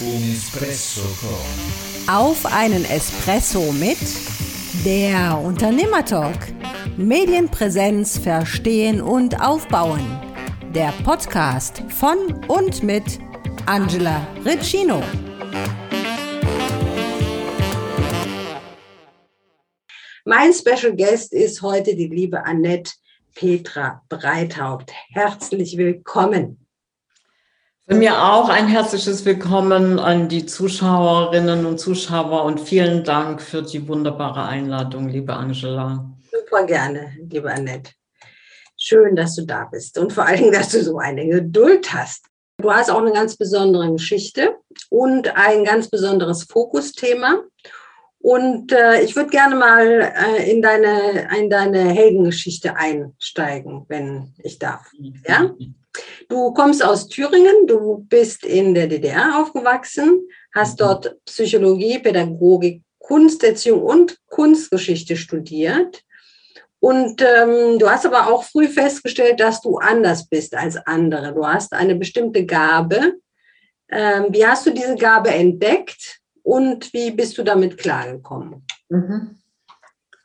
Un Espresso con. Auf einen Espresso mit der Unternehmertalk. Medienpräsenz verstehen und aufbauen. Der Podcast von und mit Angela Riccino. Mein Special Guest ist heute die liebe Annette Petra Breithaupt. Herzlich willkommen. Von mir auch ein herzliches Willkommen an die Zuschauerinnen und Zuschauer und vielen Dank für die wunderbare Einladung, liebe Angela. Super gerne, liebe Annette. Schön, dass du da bist und vor allen Dingen, dass du so eine Geduld hast. Du hast auch eine ganz besondere Geschichte und ein ganz besonderes Fokusthema. Und äh, ich würde gerne mal äh, in, deine, in deine Heldengeschichte einsteigen, wenn ich darf. Ja? Du kommst aus Thüringen, du bist in der DDR aufgewachsen, hast mhm. dort Psychologie, Pädagogik, Kunsterziehung und Kunstgeschichte studiert. Und ähm, du hast aber auch früh festgestellt, dass du anders bist als andere. Du hast eine bestimmte Gabe. Ähm, wie hast du diese Gabe entdeckt und wie bist du damit klargekommen? Mhm.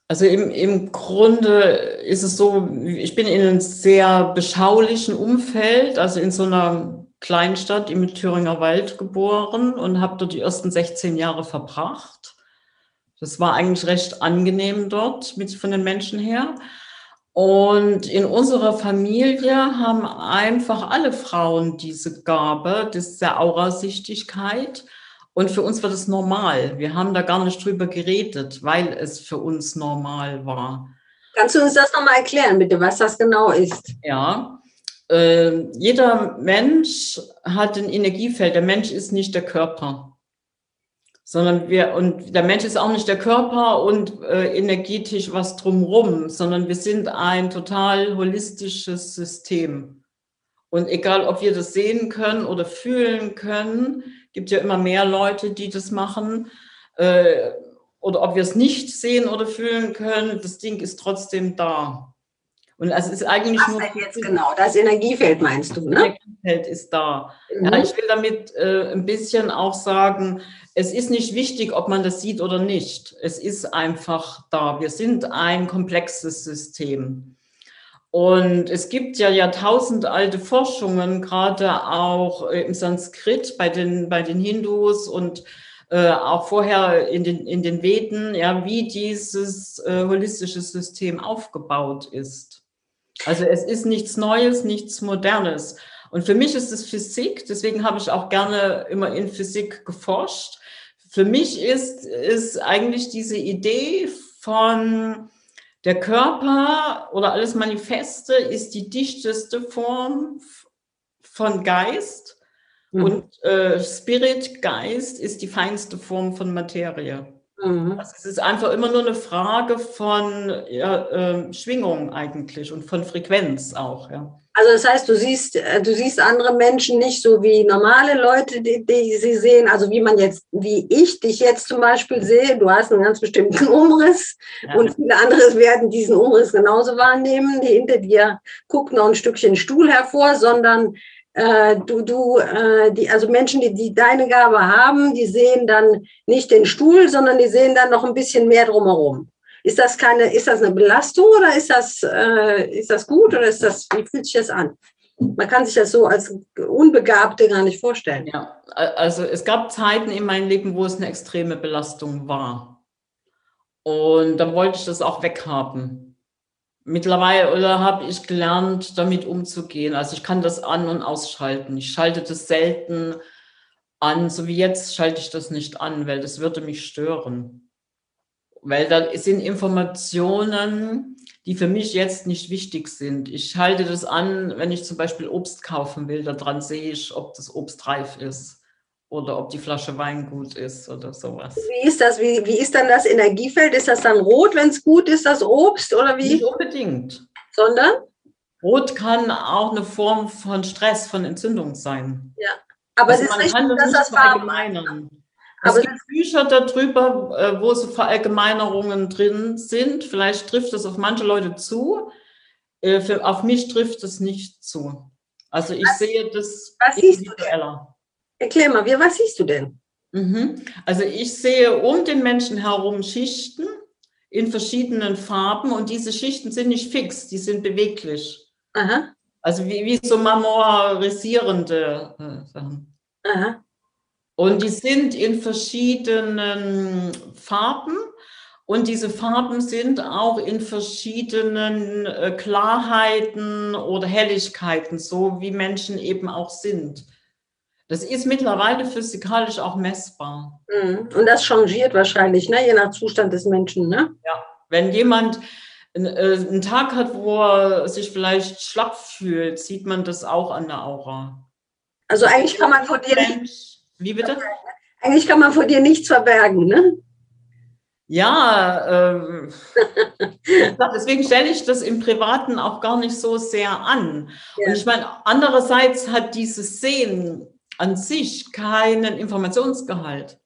Also im, im Grunde ist es so, ich bin in einem sehr beschaulichen Umfeld, also in so einer Kleinstadt im Thüringer Wald geboren und habe dort die ersten 16 Jahre verbracht. Das war eigentlich recht angenehm dort mit, von den Menschen her. Und in unserer Familie haben einfach alle Frauen diese Gabe das der Aurasichtigkeit. Und für uns war das normal. Wir haben da gar nicht drüber geredet, weil es für uns normal war. Kannst du uns das nochmal erklären, bitte, was das genau ist? Ja, äh, jeder Mensch hat ein Energiefeld. Der Mensch ist nicht der Körper, sondern wir, und der Mensch ist auch nicht der Körper und äh, energetisch was drumrum, sondern wir sind ein total holistisches System. Und egal, ob wir das sehen können oder fühlen können, gibt ja immer mehr Leute, die das machen. Äh, oder ob wir es nicht sehen oder fühlen können, das Ding ist trotzdem da. Und es ist eigentlich Was nur. jetzt genau? Das Energiefeld meinst du, ne? Das Energiefeld ist da. Mhm. Ja, ich will damit äh, ein bisschen auch sagen, es ist nicht wichtig, ob man das sieht oder nicht. Es ist einfach da. Wir sind ein komplexes System. Und es gibt ja jahrtausendalte Forschungen, gerade auch äh, im Sanskrit bei den, bei den Hindus und äh, auch vorher in den, in den Veden, ja, wie dieses äh, holistische System aufgebaut ist. Also es ist nichts Neues, nichts Modernes. Und für mich ist es Physik, deswegen habe ich auch gerne immer in Physik geforscht. Für mich ist, ist eigentlich diese Idee von der Körper oder alles Manifeste ist die dichteste Form von Geist mhm. und äh, Spirit, Geist, ist die feinste Form von Materie. Mhm. Also es ist einfach immer nur eine Frage von ja, äh, Schwingung eigentlich und von Frequenz auch. Ja. Also das heißt, du siehst, äh, du siehst andere Menschen nicht so wie normale Leute, die, die sie sehen. Also wie man jetzt, wie ich dich jetzt zum Beispiel sehe. Du hast einen ganz bestimmten Umriss ja. und viele andere werden diesen Umriss genauso wahrnehmen. Die hinter dir guckt noch ein Stückchen Stuhl hervor, sondern du, du, äh, die, also Menschen, die, die deine Gabe haben, die sehen dann nicht den Stuhl, sondern die sehen dann noch ein bisschen mehr drumherum. Ist das keine, ist das eine Belastung oder ist das, äh, ist das gut oder ist das, wie fühlt sich das an? Man kann sich das so als Unbegabte gar nicht vorstellen. Ja, also es gab Zeiten in meinem Leben, wo es eine extreme Belastung war. Und dann wollte ich das auch weghaben. Mittlerweile habe ich gelernt, damit umzugehen. Also ich kann das an- und ausschalten. Ich schalte das selten an, so wie jetzt schalte ich das nicht an, weil das würde mich stören. Weil da sind Informationen, die für mich jetzt nicht wichtig sind. Ich halte das an, wenn ich zum Beispiel Obst kaufen will, daran sehe ich, ob das Obst reif ist oder ob die Flasche Wein gut ist oder sowas. Wie ist das? Wie, wie ist dann das Energiefeld? Ist das dann rot, wenn es gut ist, das Obst oder wie? Nicht unbedingt. Sondern? Rot kann auch eine Form von Stress, von Entzündung sein. Ja, aber also es ist richtig, das dass das verallgemeinern. Es aber gibt Bücher darüber, äh, wo so Verallgemeinerungen drin sind. Vielleicht trifft das auf manche Leute zu. Äh, für, auf mich trifft es nicht zu. Also ich was, sehe das was siehst du denn? Erklär mal, wie, was siehst du denn? Mhm. Also ich sehe um den Menschen herum Schichten in verschiedenen Farben und diese Schichten sind nicht fix, die sind beweglich. Aha, Also wie, wie so marmorisierende äh, Sachen. aha. Und die sind in verschiedenen Farben und diese Farben sind auch in verschiedenen äh, Klarheiten oder Helligkeiten, so wie Menschen eben auch sind. Das ist mittlerweile physikalisch auch messbar. Mhm. Und das changiert wahrscheinlich, ne? je nach Zustand des Menschen. Ne? Wenn jemand einen, äh, einen Tag hat, wo er sich vielleicht schlapp fühlt, sieht man das auch an der Aura. Also eigentlich kann man vor dir, Mensch, wie bitte? eigentlich kann man vor dir nichts verbergen. Ne? Ja, ähm, deswegen stelle ich das im Privaten auch gar nicht so sehr an. Ja. Und ich meine, andererseits hat dieses Sehen an sich keinen Informationsgehalt.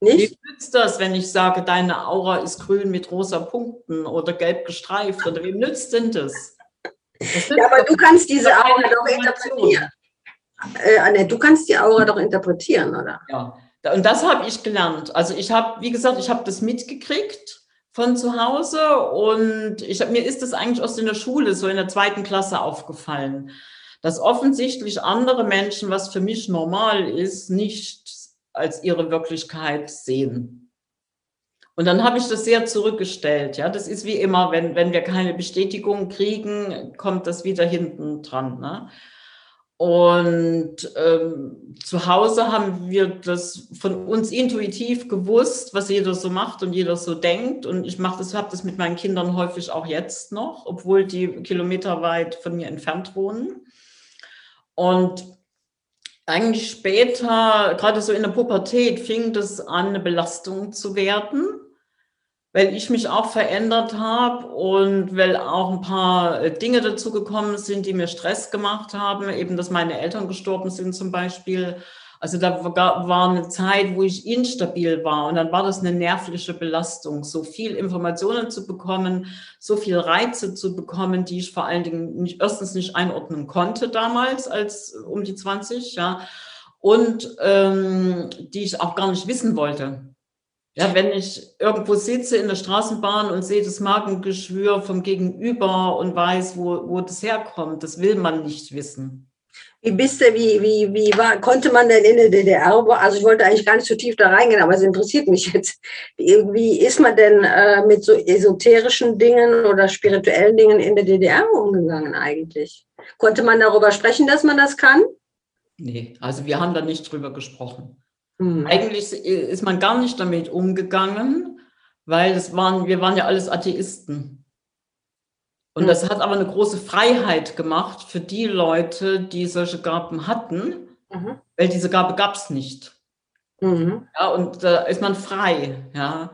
Wie Nicht? nützt das, wenn ich sage, deine Aura ist grün mit rosa Punkten oder gelb gestreift? Oder wem nützt denn das? das Ja, aber du kannst diese Aura doch interpretieren. Äh, Annette, du kannst die Aura doch interpretieren, oder? Ja, und das habe ich gelernt. Also ich habe, wie gesagt, ich habe das mitgekriegt von zu Hause und ich hab, mir ist das eigentlich aus in der Schule, so in der zweiten Klasse aufgefallen, dass offensichtlich andere Menschen, was für mich normal ist, nicht als ihre Wirklichkeit sehen. Und dann habe ich das sehr zurückgestellt. Ja, das ist wie immer, wenn, wenn wir keine Bestätigung kriegen, kommt das wieder hinten dran. Ne? Und ähm, zu Hause haben wir das von uns intuitiv gewusst, was jeder so macht und jeder so denkt. Und ich mache das, habe das mit meinen Kindern häufig auch jetzt noch, obwohl die kilometerweit von mir entfernt wohnen. Und eigentlich später, gerade so in der Pubertät, fing das an, eine Belastung zu werden weil ich mich auch verändert habe und weil auch ein paar äh, Dinge dazu gekommen sind, die mir Stress gemacht haben, eben dass meine Eltern gestorben sind zum Beispiel. Also da war eine Zeit, wo ich instabil war und dann war das eine nervliche Belastung, so viel Informationen zu bekommen, so viel Reize zu bekommen, die ich vor allen Dingen nicht, erstens nicht einordnen konnte damals als um die 20, ja, und ähm, die ich auch gar nicht wissen wollte. Ja, wenn ich irgendwo sitze in der Straßenbahn und sehe das Magengeschwür vom Gegenüber und weiß, wo, wo das herkommt, das will man nicht wissen. Wie bist du, wie, wie, wie war, konnte man denn in der DDR, also ich wollte eigentlich gar nicht so tief da reingehen, aber es interessiert mich jetzt. Wie, ist man denn äh, mit so esoterischen Dingen oder spirituellen Dingen in der DDR umgegangen eigentlich? Konnte man darüber sprechen, dass man das kann? Nee, also wir haben da nicht drüber gesprochen. Hm. Eigentlich ist man gar nicht damit umgegangen, weil es waren, wir waren ja alles Atheisten. Und das hat aber eine große Freiheit gemacht für die Leute, die solche Gaben hatten, Mhm. weil diese Gabe gab es nicht. Mhm. Ja, und da ist man frei, ja.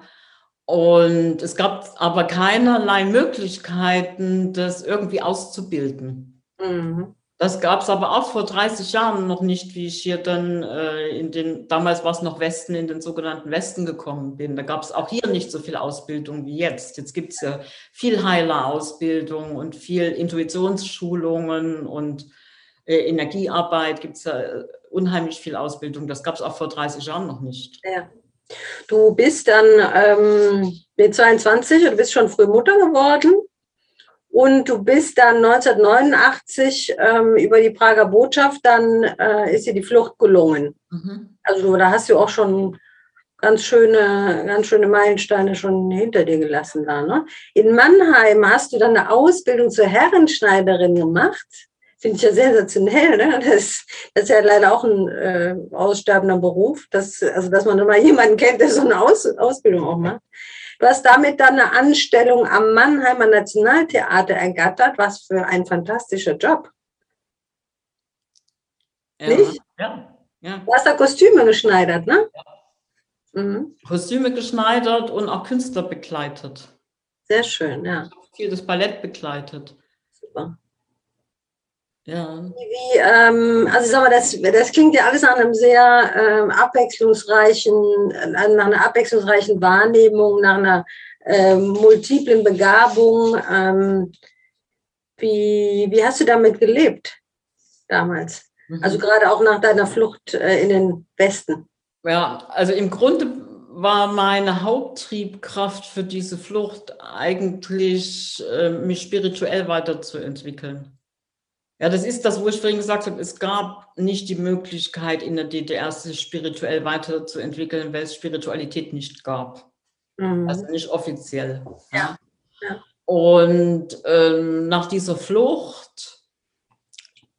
Und es gab aber keinerlei Möglichkeiten, das irgendwie auszubilden. Mhm. Das gab es aber auch vor 30 Jahren noch nicht, wie ich hier dann äh, in den, damals war es noch Westen, in den sogenannten Westen gekommen bin. Da gab es auch hier nicht so viel Ausbildung wie jetzt. Jetzt gibt es ja viel Heilerausbildung und viel Intuitionsschulungen und äh, Energiearbeit gibt es ja äh, unheimlich viel Ausbildung. Das gab es auch vor 30 Jahren noch nicht. Ja. Du bist dann ähm, mit 22, du bist schon früh Mutter geworden und du bist dann 1989 ähm, über die Prager Botschaft, dann äh, ist dir die Flucht gelungen. Mhm. Also da hast du auch schon ganz schöne, ganz schöne Meilensteine schon hinter dir gelassen da. Ne? In Mannheim hast du dann eine Ausbildung zur Herrenschneiderin gemacht. Finde ich ja sensationell. Ne? Das, das ist ja leider auch ein äh, aussterbender Beruf. Das, also, dass man mal jemanden kennt, der so eine Aus, Ausbildung auch macht. Du hast damit dann eine Anstellung am Mannheimer Nationaltheater ergattert. Was für ein fantastischer Job. Ja. Nicht? Ja, ja. Du hast da Kostüme geschneidert, ne? Mhm. Kostüme geschneidert und auch Künstler begleitet. Sehr schön, ja. Viel das Ballett begleitet. Super. Ja. Wie, ähm, also ich sag mal, das, das klingt ja alles nach einem sehr ähm, abwechslungsreichen, äh, nach einer abwechslungsreichen Wahrnehmung, nach einer ähm, multiplen Begabung. Ähm, wie, wie hast du damit gelebt damals? Mhm. Also gerade auch nach deiner Flucht äh, in den Westen. Ja, also im Grunde war meine Haupttriebkraft für diese Flucht eigentlich, äh, mich spirituell weiterzuentwickeln. Ja, das ist das, wo ich vorhin gesagt habe, es gab nicht die Möglichkeit in der DDR, sich spirituell weiterzuentwickeln, weil es Spiritualität nicht gab. Mhm. Also nicht offiziell. Ja. ja. Und ähm, nach dieser Flucht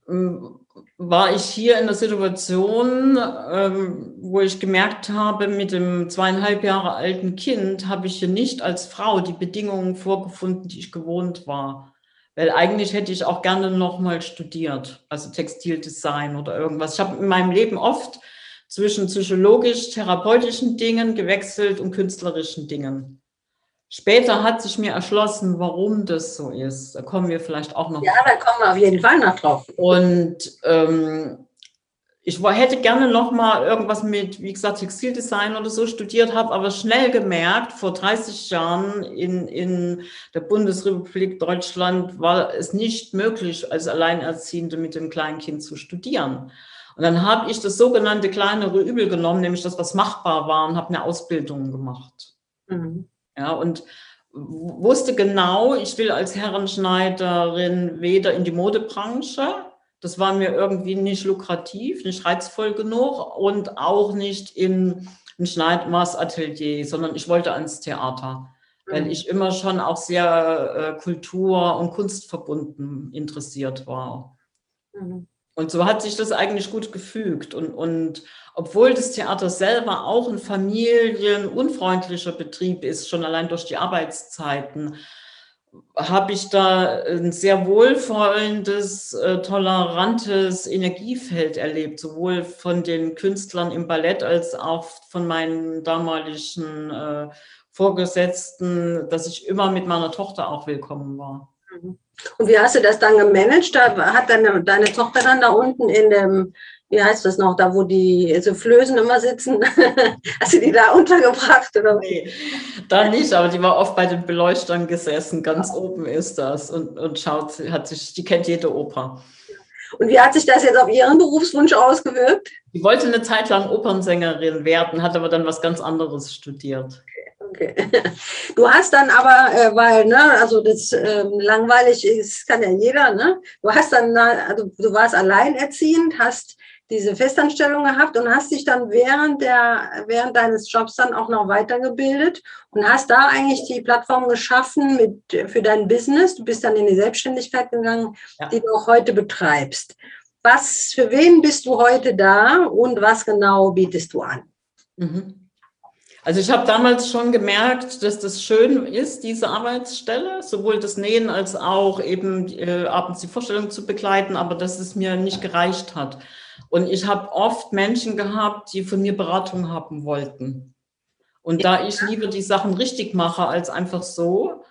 ähm, war ich hier in der Situation, ähm, wo ich gemerkt habe, mit dem zweieinhalb Jahre alten Kind habe ich hier nicht als Frau die Bedingungen vorgefunden, die ich gewohnt war. Weil eigentlich hätte ich auch gerne nochmal studiert, also Textildesign oder irgendwas. Ich habe in meinem Leben oft zwischen psychologisch-therapeutischen Dingen gewechselt und künstlerischen Dingen. Später hat sich mir erschlossen, warum das so ist. Da kommen wir vielleicht auch noch. Ja, da kommen wir auf jeden Fall noch drauf. Und ähm, ich hätte gerne noch mal irgendwas mit, wie gesagt, Textildesign oder so studiert, habe aber schnell gemerkt, vor 30 Jahren in, in der Bundesrepublik Deutschland war es nicht möglich, als Alleinerziehende mit dem Kleinkind zu studieren. Und dann habe ich das sogenannte kleinere Übel genommen, nämlich das, was machbar war, und habe eine Ausbildung gemacht. Mhm. Ja, und wusste genau, ich will als Herrenschneiderin weder in die Modebranche, das war mir irgendwie nicht lukrativ, nicht reizvoll genug und auch nicht in ein Schneidmaßatelier, sondern ich wollte ans Theater, mhm. weil ich immer schon auch sehr äh, kultur- und kunstverbunden interessiert war. Mhm. Und so hat sich das eigentlich gut gefügt. Und, und obwohl das Theater selber auch ein familienunfreundlicher Betrieb ist, schon allein durch die Arbeitszeiten, habe ich da ein sehr wohlvollendes, äh, tolerantes Energiefeld erlebt, sowohl von den Künstlern im Ballett als auch von meinen damaligen äh, Vorgesetzten, dass ich immer mit meiner Tochter auch willkommen war. Mhm. Und wie hast du das dann gemanagt? Hat deine, deine Tochter dann da unten in dem, wie heißt das noch, da wo die Soufflösen immer sitzen, hast du die da untergebracht? Oder? Nee, da nicht, aber die war oft bei den Beleuchtern gesessen, ganz ja. oben ist das und, und schaut, hat sich, die kennt jede Oper. Und wie hat sich das jetzt auf Ihren Berufswunsch ausgewirkt? Die wollte eine Zeit lang Opernsängerin werden, hat aber dann was ganz anderes studiert. Okay. Du hast dann aber, äh, weil, ne, also das ähm, langweilig ist, kann ja jeder, ne? Du hast dann, also du warst alleinerziehend, hast diese Festanstellung gehabt und hast dich dann während der, während deines Jobs dann auch noch weitergebildet und hast da eigentlich die Plattform geschaffen mit, für dein Business. Du bist dann in die Selbstständigkeit gegangen, ja. die du auch heute betreibst. Was, für wen bist du heute da und was genau bietest du an? Mhm. Also ich habe damals schon gemerkt, dass das schön ist, diese Arbeitsstelle, sowohl das Nähen als auch eben äh, abends die Vorstellung zu begleiten, aber dass es mir nicht gereicht hat. Und ich habe oft Menschen gehabt, die von mir Beratung haben wollten. Und da ich lieber die Sachen richtig mache als einfach so,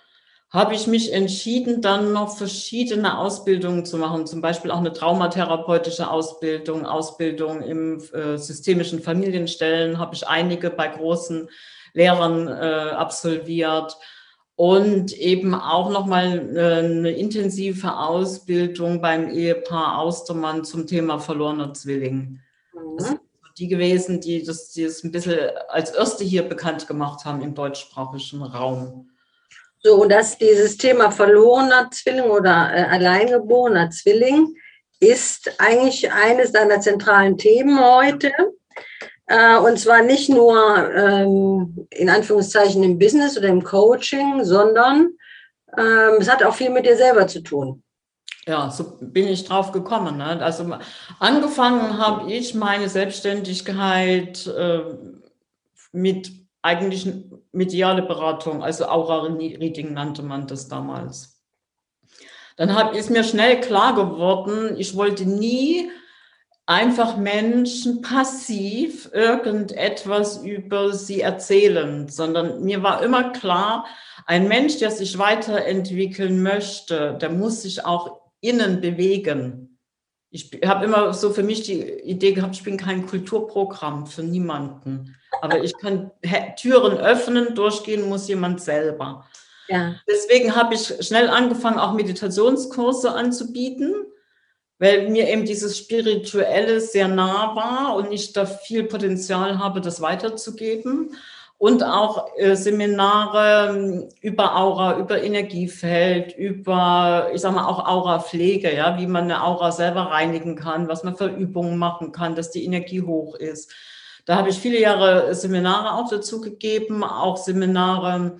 habe ich mich entschieden, dann noch verschiedene Ausbildungen zu machen, zum Beispiel auch eine traumatherapeutische Ausbildung, Ausbildung im äh, systemischen Familienstellen, habe ich einige bei großen Lehrern äh, absolviert und eben auch nochmal äh, eine intensive Ausbildung beim Ehepaar Austermann zum Thema verlorener Zwilling. Mhm. Das sind die gewesen, die das, die das ein bisschen als erste hier bekannt gemacht haben im deutschsprachigen Raum. So, und dass dieses Thema verlorener Zwilling oder äh, alleingeborener Zwilling ist eigentlich eines deiner zentralen Themen heute. Äh, und zwar nicht nur ähm, in Anführungszeichen im Business oder im Coaching, sondern ähm, es hat auch viel mit dir selber zu tun. Ja, so bin ich drauf gekommen. Ne? Also angefangen habe ich meine Selbstständigkeit äh, mit eigentlich mediale Beratung, also Aura-Reading nannte man das damals. Dann hab, ist mir schnell klar geworden, ich wollte nie einfach Menschen passiv irgendetwas über sie erzählen, sondern mir war immer klar, ein Mensch, der sich weiterentwickeln möchte, der muss sich auch innen bewegen. Ich habe immer so für mich die Idee gehabt, ich bin kein Kulturprogramm für niemanden. Aber ich kann Türen öffnen, durchgehen muss jemand selber. Ja. Deswegen habe ich schnell angefangen, auch Meditationskurse anzubieten, weil mir eben dieses Spirituelle sehr nah war und ich da viel Potenzial habe, das weiterzugeben. Und auch äh, Seminare ähm, über Aura, über Energiefeld, über, ich sag mal, auch Aurapflege, ja, wie man eine Aura selber reinigen kann, was man für Übungen machen kann, dass die Energie hoch ist. Da habe ich viele Jahre Seminare auch dazu gegeben, auch Seminare,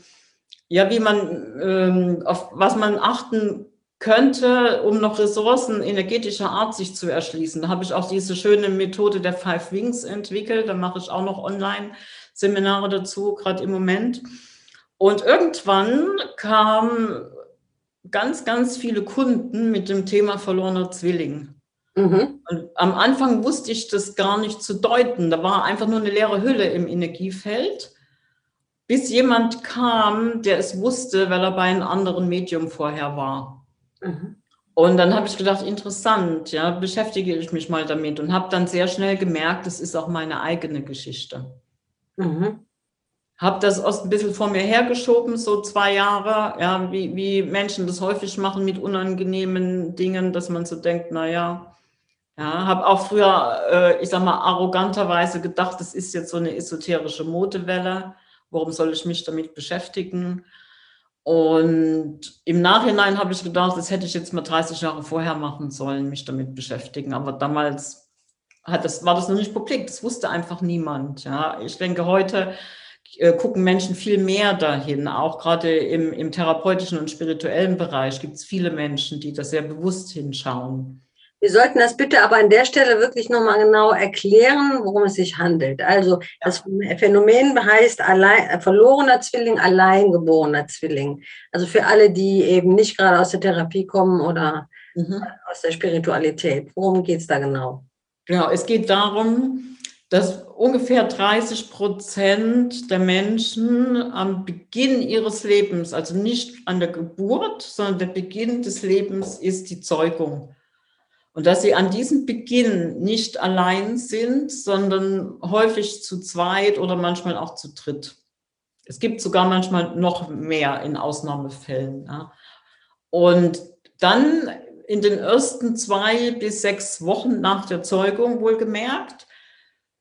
ja, wie man, ähm, auf was man achten könnte, um noch Ressourcen energetischer Art sich zu erschließen. Da habe ich auch diese schöne Methode der Five Wings entwickelt. Da mache ich auch noch Online-Seminare dazu, gerade im Moment. Und irgendwann kamen ganz, ganz viele Kunden mit dem Thema verlorener Zwilling. Mhm. Und am Anfang wusste ich das gar nicht zu deuten. Da war einfach nur eine leere Hülle im Energiefeld, bis jemand kam, der es wusste, weil er bei einem anderen Medium vorher war. Mhm. Und dann habe ich gedacht, interessant, ja, beschäftige ich mich mal damit und habe dann sehr schnell gemerkt, das ist auch meine eigene Geschichte. Mhm. Habe das oft ein bisschen vor mir hergeschoben, so zwei Jahre, ja, wie, wie Menschen das häufig machen mit unangenehmen Dingen, dass man so denkt, naja, ja, habe auch früher, äh, ich sag mal, arroganterweise gedacht, das ist jetzt so eine esoterische Modewelle. Warum soll ich mich damit beschäftigen? Und im Nachhinein habe ich gedacht, das hätte ich jetzt mal 30 Jahre vorher machen sollen, mich damit beschäftigen. Aber damals hat das, war das noch nicht publik, das wusste einfach niemand. Ja. Ich denke, heute äh, gucken Menschen viel mehr dahin. Auch gerade im, im therapeutischen und spirituellen Bereich gibt es viele Menschen, die da sehr bewusst hinschauen. Wir sollten das bitte aber an der Stelle wirklich nochmal genau erklären, worum es sich handelt. Also das Phänomen heißt allein, äh, verlorener Zwilling, alleingeborener Zwilling. Also für alle, die eben nicht gerade aus der Therapie kommen oder mhm. aus der Spiritualität. Worum geht es da genau? Genau, es geht darum, dass ungefähr 30 Prozent der Menschen am Beginn ihres Lebens, also nicht an der Geburt, sondern der Beginn des Lebens ist die Zeugung. Und dass sie an diesem Beginn nicht allein sind, sondern häufig zu zweit oder manchmal auch zu dritt. Es gibt sogar manchmal noch mehr in Ausnahmefällen. Ja. Und dann in den ersten zwei bis sechs Wochen nach der Zeugung wohlgemerkt,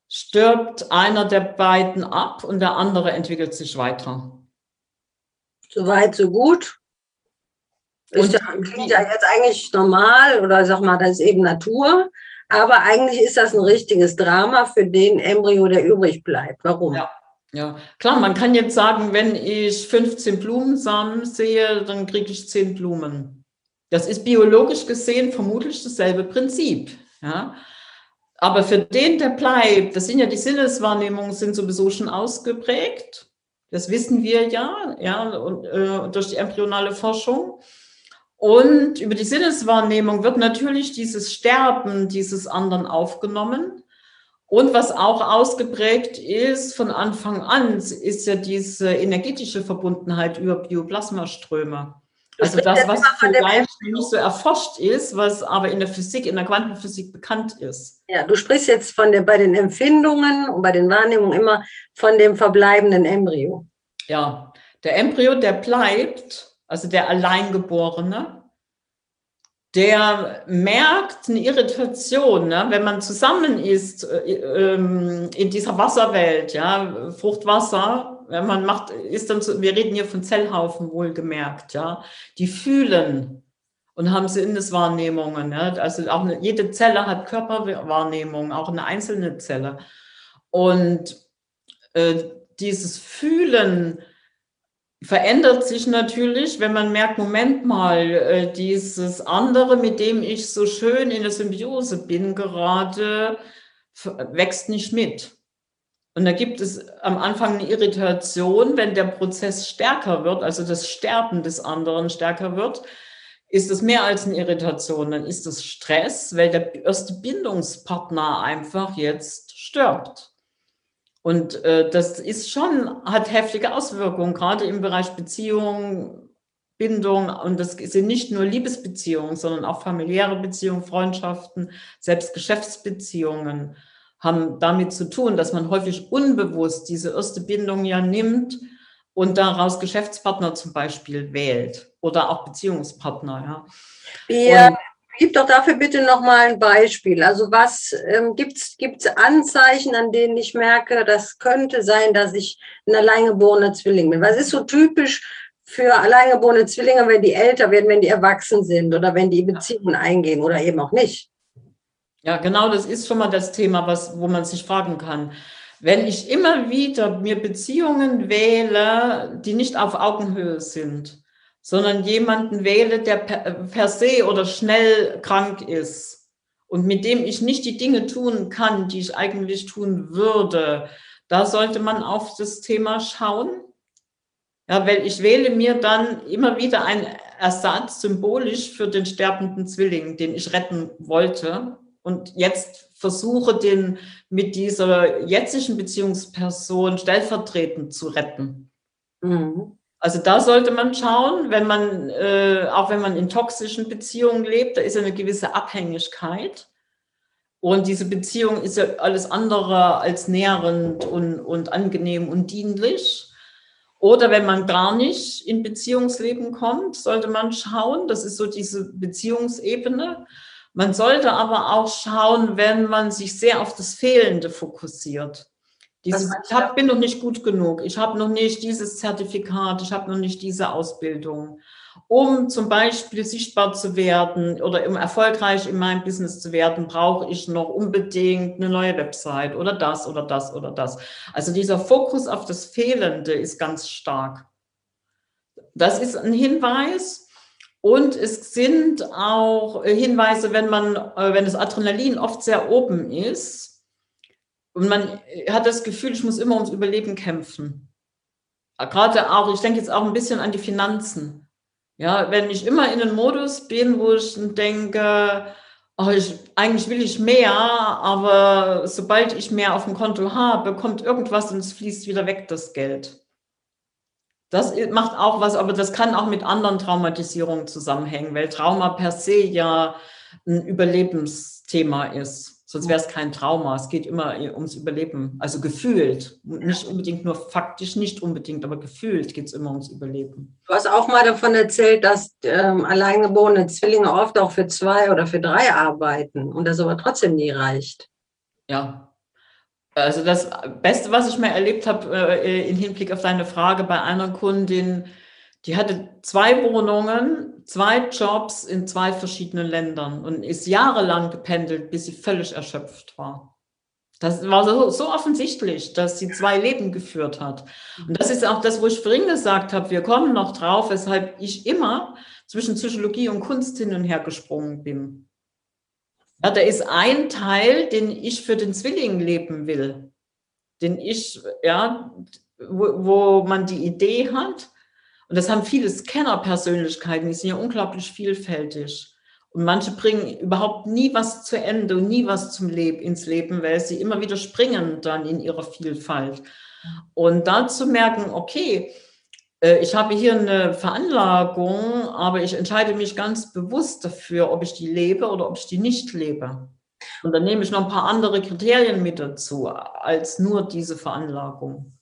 stirbt einer der beiden ab und der andere entwickelt sich weiter. So weit, so gut. Ist ja, klingt ja jetzt eigentlich normal oder sag mal, das ist eben Natur. Aber eigentlich ist das ein richtiges Drama für den Embryo, der übrig bleibt. Warum? Ja. Ja, klar, man kann jetzt sagen, wenn ich 15 Blumensamen sehe, dann kriege ich 10 Blumen. Das ist biologisch gesehen vermutlich dasselbe Prinzip. Ja? Aber für den, der bleibt, das sind ja die Sinneswahrnehmungen, sind sowieso schon ausgeprägt. Das wissen wir ja, ja und, äh, durch die embryonale Forschung. Und über die Sinneswahrnehmung wird natürlich dieses Sterben dieses anderen aufgenommen. Und was auch ausgeprägt ist von Anfang an, ist ja diese energetische Verbundenheit über Bioplasmaströme. Also das, was vielleicht nicht so erforscht ist, was aber in der Physik, in der Quantenphysik bekannt ist. Ja, du sprichst jetzt von der, bei den Empfindungen und bei den Wahrnehmungen immer von dem verbleibenden Embryo. Ja, der Embryo, der bleibt also der Alleingeborene, der merkt eine Irritation, ne? wenn man zusammen ist äh, ähm, in dieser Wasserwelt, ja, Fruchtwasser, wenn man macht, ist dann so, wir reden hier von Zellhaufen wohlgemerkt, ja, die fühlen und haben Sinneswahrnehmungen, ja? also auch eine, jede Zelle hat Körperwahrnehmung, auch eine einzelne Zelle und äh, dieses Fühlen verändert sich natürlich, wenn man merkt, Moment mal, äh, dieses andere, mit dem ich so schön in der Symbiose bin, gerade wächst nicht mit. Und da gibt es am Anfang eine Irritation, wenn der Prozess stärker wird, also das Sterben des anderen stärker wird, ist es mehr als eine Irritation, dann ist es Stress, weil der erste Bindungspartner einfach jetzt stirbt. Und äh, das ist schon, hat heftige Auswirkungen, gerade im Bereich Beziehung, Bindung. Und das sind nicht nur Liebesbeziehungen, sondern auch familiäre Beziehungen, Freundschaften, selbst Geschäftsbeziehungen haben damit zu tun, dass man häufig unbewusst diese erste Bindung ja nimmt und daraus Geschäftspartner zum Beispiel wählt oder auch Beziehungspartner. Ja. Wir, Gib doch dafür bitte nochmal ein Beispiel. Also was ähm, gibt es Anzeichen, an denen ich merke, das könnte sein, dass ich ein alleingeborener Zwilling bin? Was ist so typisch für alleingeborene Zwillinge, wenn die älter werden, wenn die erwachsen sind oder wenn die Beziehungen eingehen oder eben auch nicht? Ja, genau, das ist schon mal das Thema, was, wo man sich fragen kann. Wenn ich immer wieder mir Beziehungen wähle, die nicht auf Augenhöhe sind, sondern jemanden wähle, der per, per se oder schnell krank ist und mit dem ich nicht die Dinge tun kann, die ich eigentlich tun würde, da sollte man auf das Thema schauen. Ja, weil ich wähle mir dann immer wieder einen Ersatz symbolisch für den sterbenden Zwilling, den ich retten wollte und jetzt versuche, den mit dieser jetzigen Beziehungsperson stellvertretend zu retten. Mhm. Also da sollte man schauen, wenn man, äh, auch wenn man in toxischen Beziehungen lebt, da ist ja eine gewisse Abhängigkeit. Und diese Beziehung ist ja alles andere als nährend und, und angenehm und dienlich. Oder wenn man gar nicht in Beziehungsleben kommt, sollte man schauen, das ist so diese Beziehungsebene. Man sollte aber auch schauen, wenn man sich sehr auf das Fehlende fokussiert. Dieses, ich hab, bin noch nicht gut genug, ich habe noch nicht dieses Zertifikat, ich habe noch nicht diese Ausbildung. Um zum Beispiel sichtbar zu werden oder um erfolgreich in meinem Business zu werden, brauche ich noch unbedingt eine neue Website oder das oder das oder das. Also dieser Fokus auf das Fehlende ist ganz stark. Das ist ein Hinweis. Und es sind auch Hinweise, wenn man, äh, wenn das Adrenalin oft sehr oben ist, und man hat das Gefühl, ich muss immer ums Überleben kämpfen. Gerade auch, ich denke jetzt auch ein bisschen an die Finanzen. Ja, wenn ich immer in einem Modus bin, wo ich denke, oh, ich, eigentlich will ich mehr, aber sobald ich mehr auf dem Konto habe, kommt irgendwas und es fließt wieder weg, das Geld. Das macht auch was, aber das kann auch mit anderen Traumatisierungen zusammenhängen, weil Trauma per se ja ein Überlebensthema ist. Sonst wäre es kein Trauma. Es geht immer ums Überleben. Also gefühlt. Nicht unbedingt nur faktisch, nicht unbedingt, aber gefühlt geht es immer ums Überleben. Du hast auch mal davon erzählt, dass ähm, alleingeborene Zwillinge oft auch für zwei oder für drei arbeiten und das aber trotzdem nie reicht. Ja. Also das Beste, was ich mal erlebt habe äh, im Hinblick auf deine Frage bei einer Kundin, die hatte zwei Wohnungen, zwei Jobs in zwei verschiedenen Ländern und ist jahrelang gependelt, bis sie völlig erschöpft war. Das war so, so offensichtlich, dass sie zwei Leben geführt hat. Und das ist auch das, wo ich vorhin gesagt habe, wir kommen noch drauf, weshalb ich immer zwischen Psychologie und Kunst hin und her gesprungen bin. Ja, da ist ein Teil, den ich für den Zwilling leben will, den ich, ja, wo, wo man die Idee hat, und das haben viele Scanner-Persönlichkeiten, die sind ja unglaublich vielfältig. Und manche bringen überhaupt nie was zu Ende und nie was zum Leben, ins Leben, weil sie immer wieder springen dann in ihrer Vielfalt. Und da zu merken, okay, äh, ich habe hier eine Veranlagung, aber ich entscheide mich ganz bewusst dafür, ob ich die lebe oder ob ich die nicht lebe. Und dann nehme ich noch ein paar andere Kriterien mit dazu, als nur diese Veranlagung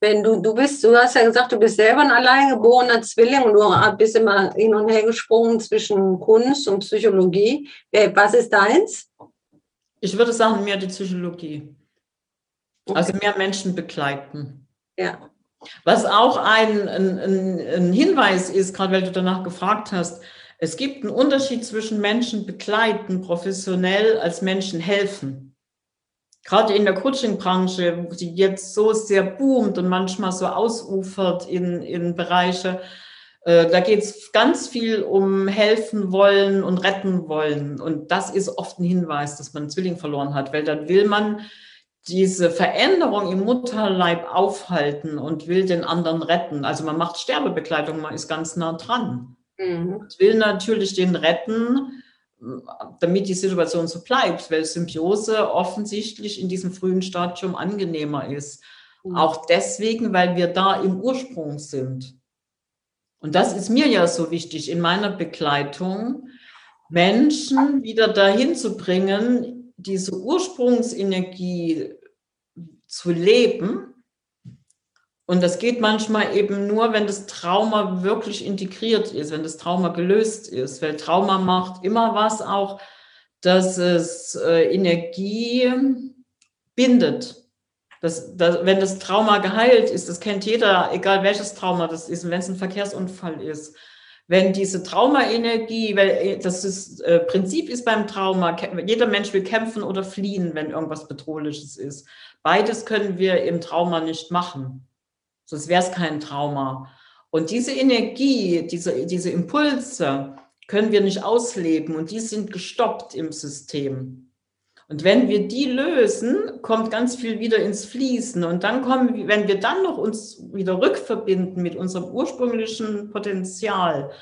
wenn du, du bist, du hast ja gesagt, du bist selber ein alleingeborener Zwilling und du bist immer hin und her gesprungen zwischen Kunst und Psychologie. Was ist deins? Ich würde sagen, mehr die Psychologie. Okay. Also mehr Menschen begleiten. Ja. Was auch ein, ein, ein Hinweis ist, gerade weil du danach gefragt hast, es gibt einen Unterschied zwischen Menschen begleiten, professionell, als Menschen helfen gerade in der Coaching-Branche, die jetzt so sehr boomt und manchmal so ausufert in, in Bereiche, äh, da geht es ganz viel um helfen wollen und retten wollen. Und das ist oft ein Hinweis, dass man einen Zwilling verloren hat, weil dann will man diese Veränderung im Mutterleib aufhalten und will den anderen retten. Also man macht Sterbebegleitung, man ist ganz nah dran. Mhm. Will natürlich den retten, damit die Situation so bleibt, weil Symbiose offensichtlich in diesem frühen Stadium angenehmer ist. Mhm. Auch deswegen, weil wir da im Ursprung sind. Und das ist mir ja so wichtig in meiner Begleitung, Menschen wieder dahin zu bringen, diese Ursprungsenergie zu leben Und das geht manchmal eben nur, wenn das Trauma wirklich integriert ist, wenn das Trauma gelöst ist. Weil Trauma macht immer was auch, dass es äh, Energie bindet. Das, das, wenn das Trauma geheilt ist, das kennt jeder, egal welches Trauma das ist, wenn es ein Verkehrsunfall ist, wenn diese Traumaenergie, weil äh, das ist, äh, Prinzip ist beim Trauma, jeder Mensch will kämpfen oder fliehen, wenn irgendwas Bedrohliches ist. Beides können wir im Trauma nicht machen. Sonst wäre es kein Trauma. Und diese Energie, diese, diese Impulse können wir nicht ausleben und die sind gestoppt im System. Und wenn wir die lösen, kommt ganz viel wieder ins Fließen. Und dann kommen, wenn wir dann noch uns wieder rückverbinden mit unserem ursprünglichen Potenzial,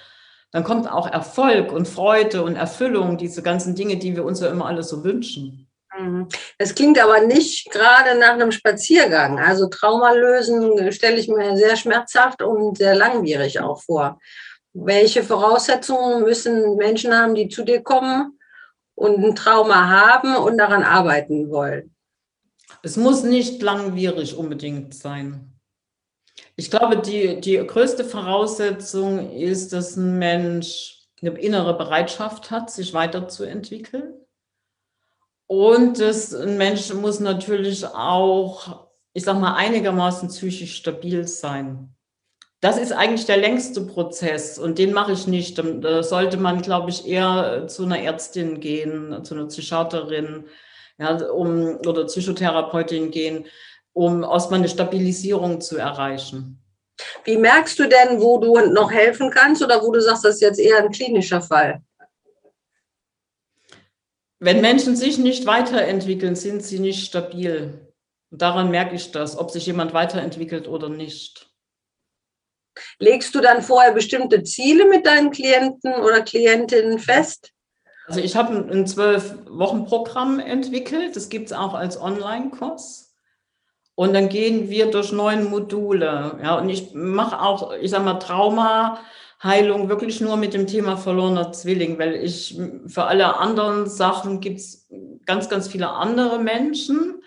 dann kommt auch Erfolg und Freude und Erfüllung, diese ganzen Dinge, die wir uns ja immer alle so wünschen. Mhm. Es klingt aber nicht gerade nach einem Spaziergang. Also Trauma lösen stelle ich mir sehr schmerzhaft und sehr langwierig auch vor. Welche Voraussetzungen müssen Menschen haben, die zu dir kommen, und ein Trauma haben und daran arbeiten wollen. Es muss nicht langwierig unbedingt sein. Ich glaube, die, die größte Voraussetzung ist, dass ein Mensch eine innere Bereitschaft hat, sich weiterzuentwickeln. Und dass ein Mensch muss natürlich auch, ich sag mal, einigermaßen psychisch stabil sein das ist eigentlich der längste Prozess und den mache ich nicht. Da sollte man, glaube ich, eher zu einer Ärztin gehen, zu einer Psychiaterin ja, um, oder Psychotherapeutin gehen, um erstmal eine Stabilisierung zu erreichen. Wie merkst du denn, wo du noch helfen kannst oder wo du sagst, das ist jetzt eher ein klinischer Fall? Wenn Menschen sich nicht weiterentwickeln, sind sie nicht stabil. Und daran merke ich das, ob sich jemand weiterentwickelt oder nicht. Legst du dann vorher bestimmte Ziele mit deinen Klienten oder Klientinnen fest? Also ich habe ein Zwölf-Wochen-Programm entwickelt. Das gibt es auch als Online-Kurs. Und dann gehen wir durch neun Module. Ja, und ich mache auch, ich sage mal, Traumaheilung wirklich nur mit dem Thema verlorener Zwilling, weil ich für alle anderen Sachen gibt es ganz, ganz viele andere Menschen.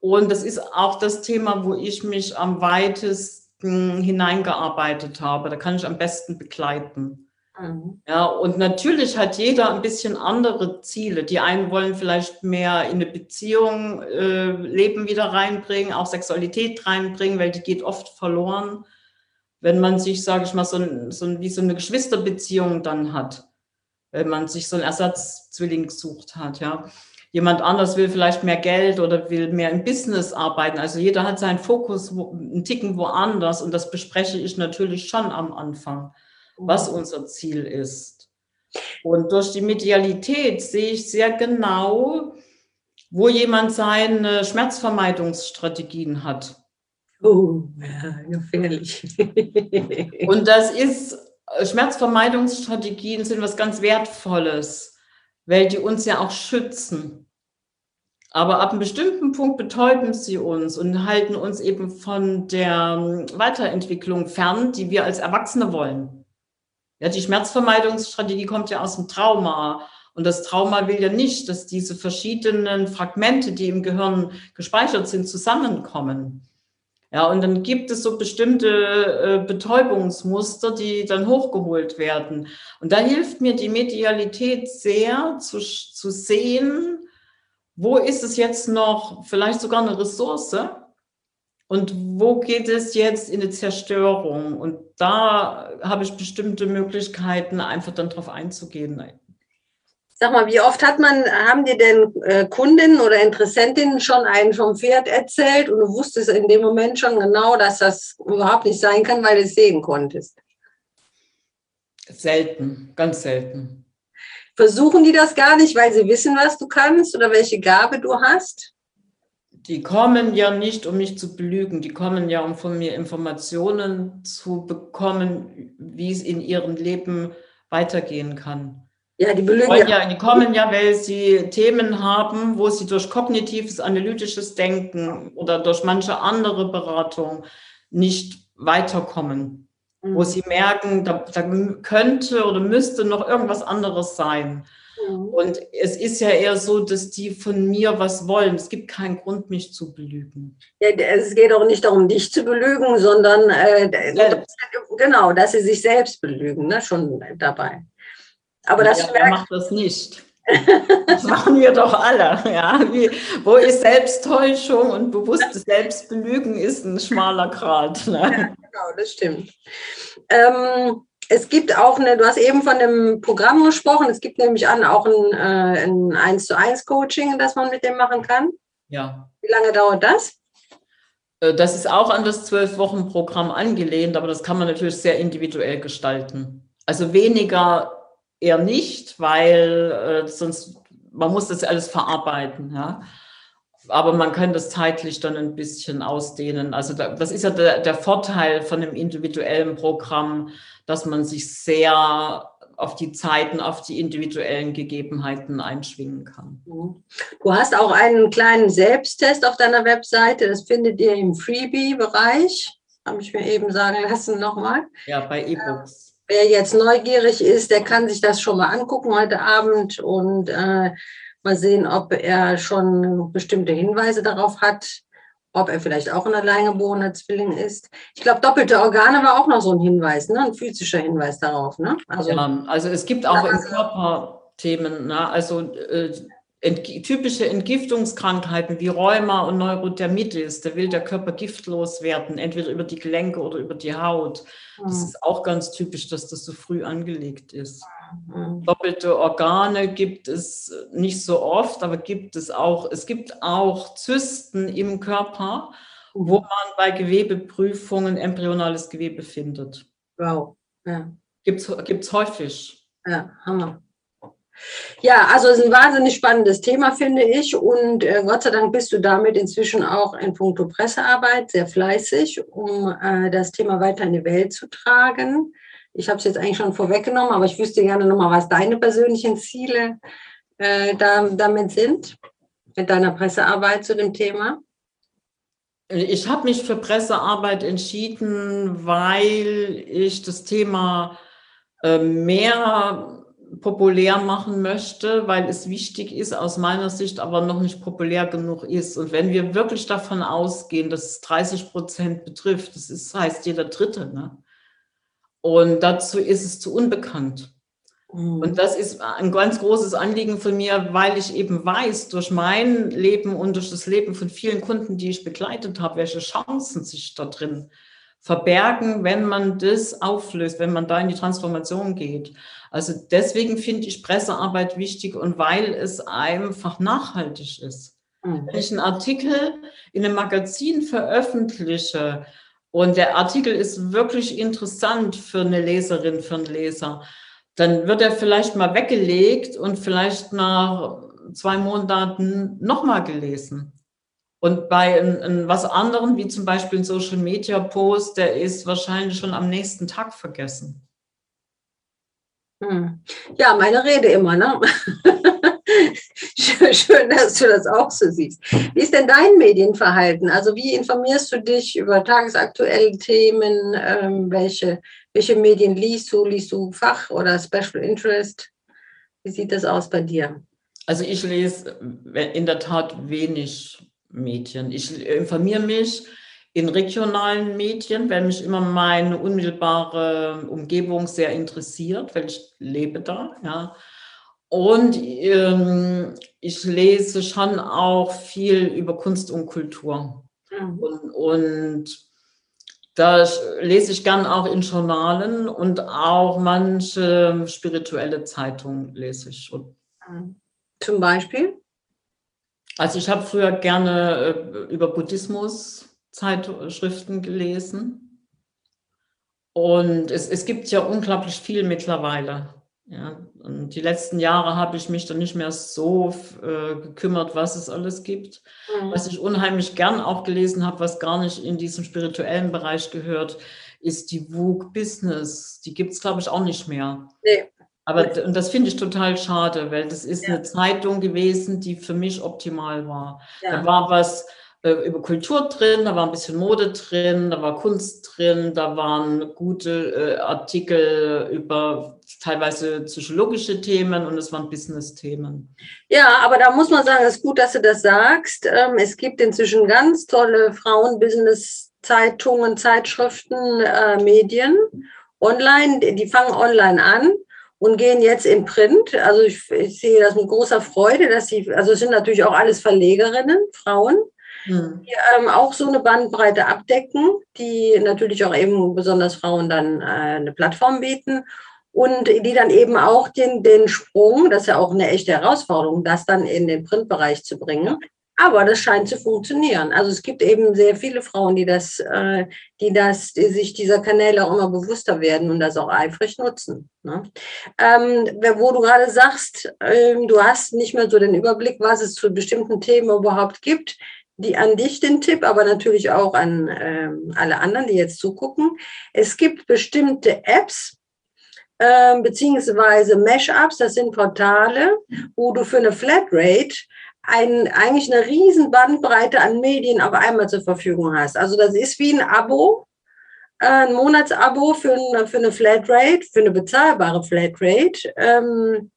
Und das ist auch das Thema, wo ich mich am weitesten hineingearbeitet habe. Da kann ich am besten begleiten. Mhm. Ja, und natürlich hat jeder ein bisschen andere Ziele. Die einen wollen vielleicht mehr in eine Beziehung äh, Leben wieder reinbringen, auch Sexualität reinbringen, weil die geht oft verloren, wenn man sich, sage ich mal, so, so wie so eine Geschwisterbeziehung dann hat, wenn man sich so einen Ersatzzwilling gesucht hat, ja. Jemand anders will vielleicht mehr Geld oder will mehr im Business arbeiten. Also jeder hat seinen Fokus wo, einen Ticken woanders und das bespreche ich natürlich schon am Anfang, was mhm. unser Ziel ist. Und durch die Medialität sehe ich sehr genau, wo jemand seine Schmerzvermeidungsstrategien hat. Oh, ja, gefährlich. und das ist, Schmerzvermeidungsstrategien sind was ganz Wertvolles, weil die uns ja auch schützen. Aber ab einem bestimmten Punkt betäuben sie uns und halten uns eben von der ähm, Weiterentwicklung fern, die wir als Erwachsene wollen. Ja, die Schmerzvermeidungsstrategie kommt ja aus dem Trauma. Und das Trauma will ja nicht, dass diese verschiedenen Fragmente, die im Gehirn gespeichert sind, zusammenkommen. Ja, und dann gibt es so bestimmte äh, Betäubungsmuster, die dann hochgeholt werden. Und da hilft mir die Medialität sehr zu, zu sehen, wo ist es jetzt noch vielleicht sogar eine Ressource und wo geht es jetzt in die Zerstörung? Und da habe ich bestimmte Möglichkeiten, einfach dann drauf einzugehen. Sag mal, wie oft hat man, haben dir denn äh, Kundinnen oder Interessentinnen schon einen vom Pferd erzählt und du wusstest in dem Moment schon genau, dass das überhaupt nicht sein kann, weil du es sehen konntest? Selten, ganz selten. Versuchen die das gar nicht, weil sie wissen, was du kannst oder welche Gabe du hast? Die kommen ja nicht, um mich zu belügen. Die kommen ja, um von mir Informationen zu bekommen, wie es in ihrem Leben weitergehen kann. Ja, die belügen ja. ja. Die kommen ja, weil sie Themen haben, wo sie durch kognitives, analytisches Denken oder durch manche andere Beratung nicht weiterkommen wo mhm. sie merken, da, da, könnte oder müsste noch irgendwas anderes sein. Mhm. Und es ist ja eher so, dass die von mir was wollen. Es gibt keinen Grund, mich zu belügen. Ja, es geht auch nicht darum, dich zu belügen, sondern äh, genau, dass sie sich selbst belügen, ne? schon dabei. Aber das ja, wer macht das nicht? Das machen wir doch alle. Ja? Wie, wo ist Selbsttäuschung und bewusstes Selbstbelügen ist ein schmaler Grat. Ne? Ja, genau, das stimmt. Ähm, es gibt auch eine, du hast eben von dem Programm gesprochen, es gibt nämlich an auch ein, äh, ein 1 zu 1 Coaching, das man mit dem machen kann. Ja. Wie lange dauert das? Äh, das ist auch an das Zwölf-Wochen-Programm angelehnt, aber das kann man natürlich sehr individuell gestalten. Also weniger eher nicht, weil äh, sonst, man muss das alles verarbeiten. Ja? Aber man kann das zeitlich dann ein bisschen ausdehnen. Also da, das ist ja der, der Vorteil von einem individuellen Programm, dass man sich sehr auf die Zeiten, auf die individuellen Gegebenheiten einschwingen kann. Mhm. Du hast auch einen kleinen Selbsttest auf deiner Webseite. Das findet ihr im Freebie-Bereich. Habe ich mir eben sagen lassen nochmal. Ja, bei E-Books. Wer jetzt neugierig ist, der kann sich das schon mal angucken heute Abend und äh, mal sehen, ob er schon bestimmte Hinweise darauf hat, ob er vielleicht auch ein alleingeborener Zwilling ist. Ich glaube, doppelte Organe war auch noch so ein Hinweis, ne? ein physischer Hinweis darauf. Ne? Also, ja, also es gibt auch im Körper Themen, ne? also äh, ent typische Entgiftungskrankheiten wie Rheuma und Neurodermitis, da will der Körper giftlos werden, entweder über die Gelenke oder über die Haut. Das mhm. ist auch ganz typisch, dass das so früh angelegt ist. Mhm. Doppelte Organe gibt es nicht so oft, aber gibt es auch. Es gibt auch Zysten im Körper, mhm. wo man bei Gewebeprüfungen embryonales Gewebe findet. Wow. Ja. Gibt es häufig. Ja, Hammer. Ja, also es ist ein wahnsinnig spannendes Thema, finde ich. Und äh, Gott sei Dank bist du damit inzwischen auch in puncto Pressearbeit sehr fleißig, um äh, das Thema weiter in die Welt zu tragen. Ich habe es jetzt eigentlich schon vorweggenommen, aber ich wüsste gerne nochmal, was deine persönlichen Ziele äh, da, damit sind, mit deiner Pressearbeit zu dem Thema. Ich habe mich für Pressearbeit entschieden, weil ich das Thema äh, mehr populär machen möchte, weil es wichtig ist, aus meiner Sicht aber noch nicht populär genug ist. Und wenn wir wirklich davon ausgehen, dass es 30 Prozent betrifft, das ist, heißt jeder Dritte, ne? Und dazu ist es zu unbekannt. Mhm. Und das ist ein ganz großes Anliegen von mir, weil ich eben weiß, durch mein Leben und durch das Leben von vielen Kunden, die ich begleitet habe, welche Chancen sich da drin verbergen, wenn man das auflöst, wenn man da in die Transformation geht. Also deswegen finde ich Pressearbeit wichtig und weil es einfach nachhaltig ist. Mhm. Wenn ich einen Artikel in einem Magazin veröffentliche und der Artikel ist wirklich interessant für eine Leserin, für einen Leser, dann wird er vielleicht mal weggelegt und vielleicht nach zwei Monaten nochmal gelesen. Und bei ein, ein, was anderem, wie zum Beispiel ein Social Media Post, der ist wahrscheinlich schon am nächsten Tag vergessen. Hm. Ja, meine Rede immer, ne? Schön, dass du das auch so siehst. Wie ist denn dein Medienverhalten? Also wie informierst du dich über tagesaktuelle Themen? Ähm, welche, welche Medien liest du? Liest du Fach oder Special Interest? Wie sieht das aus bei dir? Also ich lese in der Tat wenig Medien. Ich informiere mich in regionalen Medien, weil mich immer meine unmittelbare Umgebung sehr interessiert, weil ich lebe da. Ja. Und ähm, ich lese schon auch viel über Kunst und Kultur. Mhm. Und, und da lese ich gern auch in Journalen und auch manche spirituelle Zeitungen lese ich. Mhm. Zum Beispiel? Also ich habe früher gerne äh, über Buddhismus Zeitschriften gelesen. Und es, es gibt ja unglaublich viel mittlerweile. Ja, und die letzten Jahre habe ich mich dann nicht mehr so äh, gekümmert, was es alles gibt. Mhm. Was ich unheimlich gern auch gelesen habe, was gar nicht in diesen spirituellen Bereich gehört, ist die Vogue Business. Die gibt es, glaube ich, auch nicht mehr. Nee. Aber und das finde ich total schade, weil das ist ja. eine Zeitung gewesen, die für mich optimal war. Ja. Da war was über Kultur drin, da war ein bisschen Mode drin, da war Kunst drin, da waren gute äh, Artikel über teilweise psychologische Themen und es waren Business-Themen. Ja, aber da muss man sagen, es ist gut, dass du das sagst. Ähm, es gibt inzwischen ganz tolle Frauen-Business-Zeitungen, Zeitschriften, äh, Medien online, die fangen online an und gehen jetzt in Print. Also ich, ich, sehe das mit großer Freude, dass sie, also es sind natürlich auch alles Verlegerinnen, Frauen, hm. die ähm, auch so eine Bandbreite abdecken, die natürlich auch eben besonders Frauen dann äh, eine Plattform bieten und die dann eben auch den, den Sprung, das ist ja auch eine echte Herausforderung, das dann in den Printbereich zu bringen. Aber das scheint zu funktionieren. Also es gibt eben sehr viele Frauen, die das, äh, die das, die sich dieser Kanäle auch immer bewusster werden und das auch eifrig nutzen. Ne? Ähm, wo du gerade sagst, ähm, du hast nicht mehr so den Überblick, was es zu bestimmten Themen überhaupt gibt die an dich den Tipp, aber natürlich auch an ähm, alle anderen, die jetzt zugucken. Es gibt bestimmte Apps, äh, beziehungsweise Mashups, das sind Portale, wo du für eine Flatrate ein, eigentlich eine riesen Bandbreite an Medien auf einmal zur Verfügung hast. Also das ist wie ein Abo, äh, ein Monatsabo für, eine, für eine Flatrate, für eine bezahlbare Flatrate. Ähm,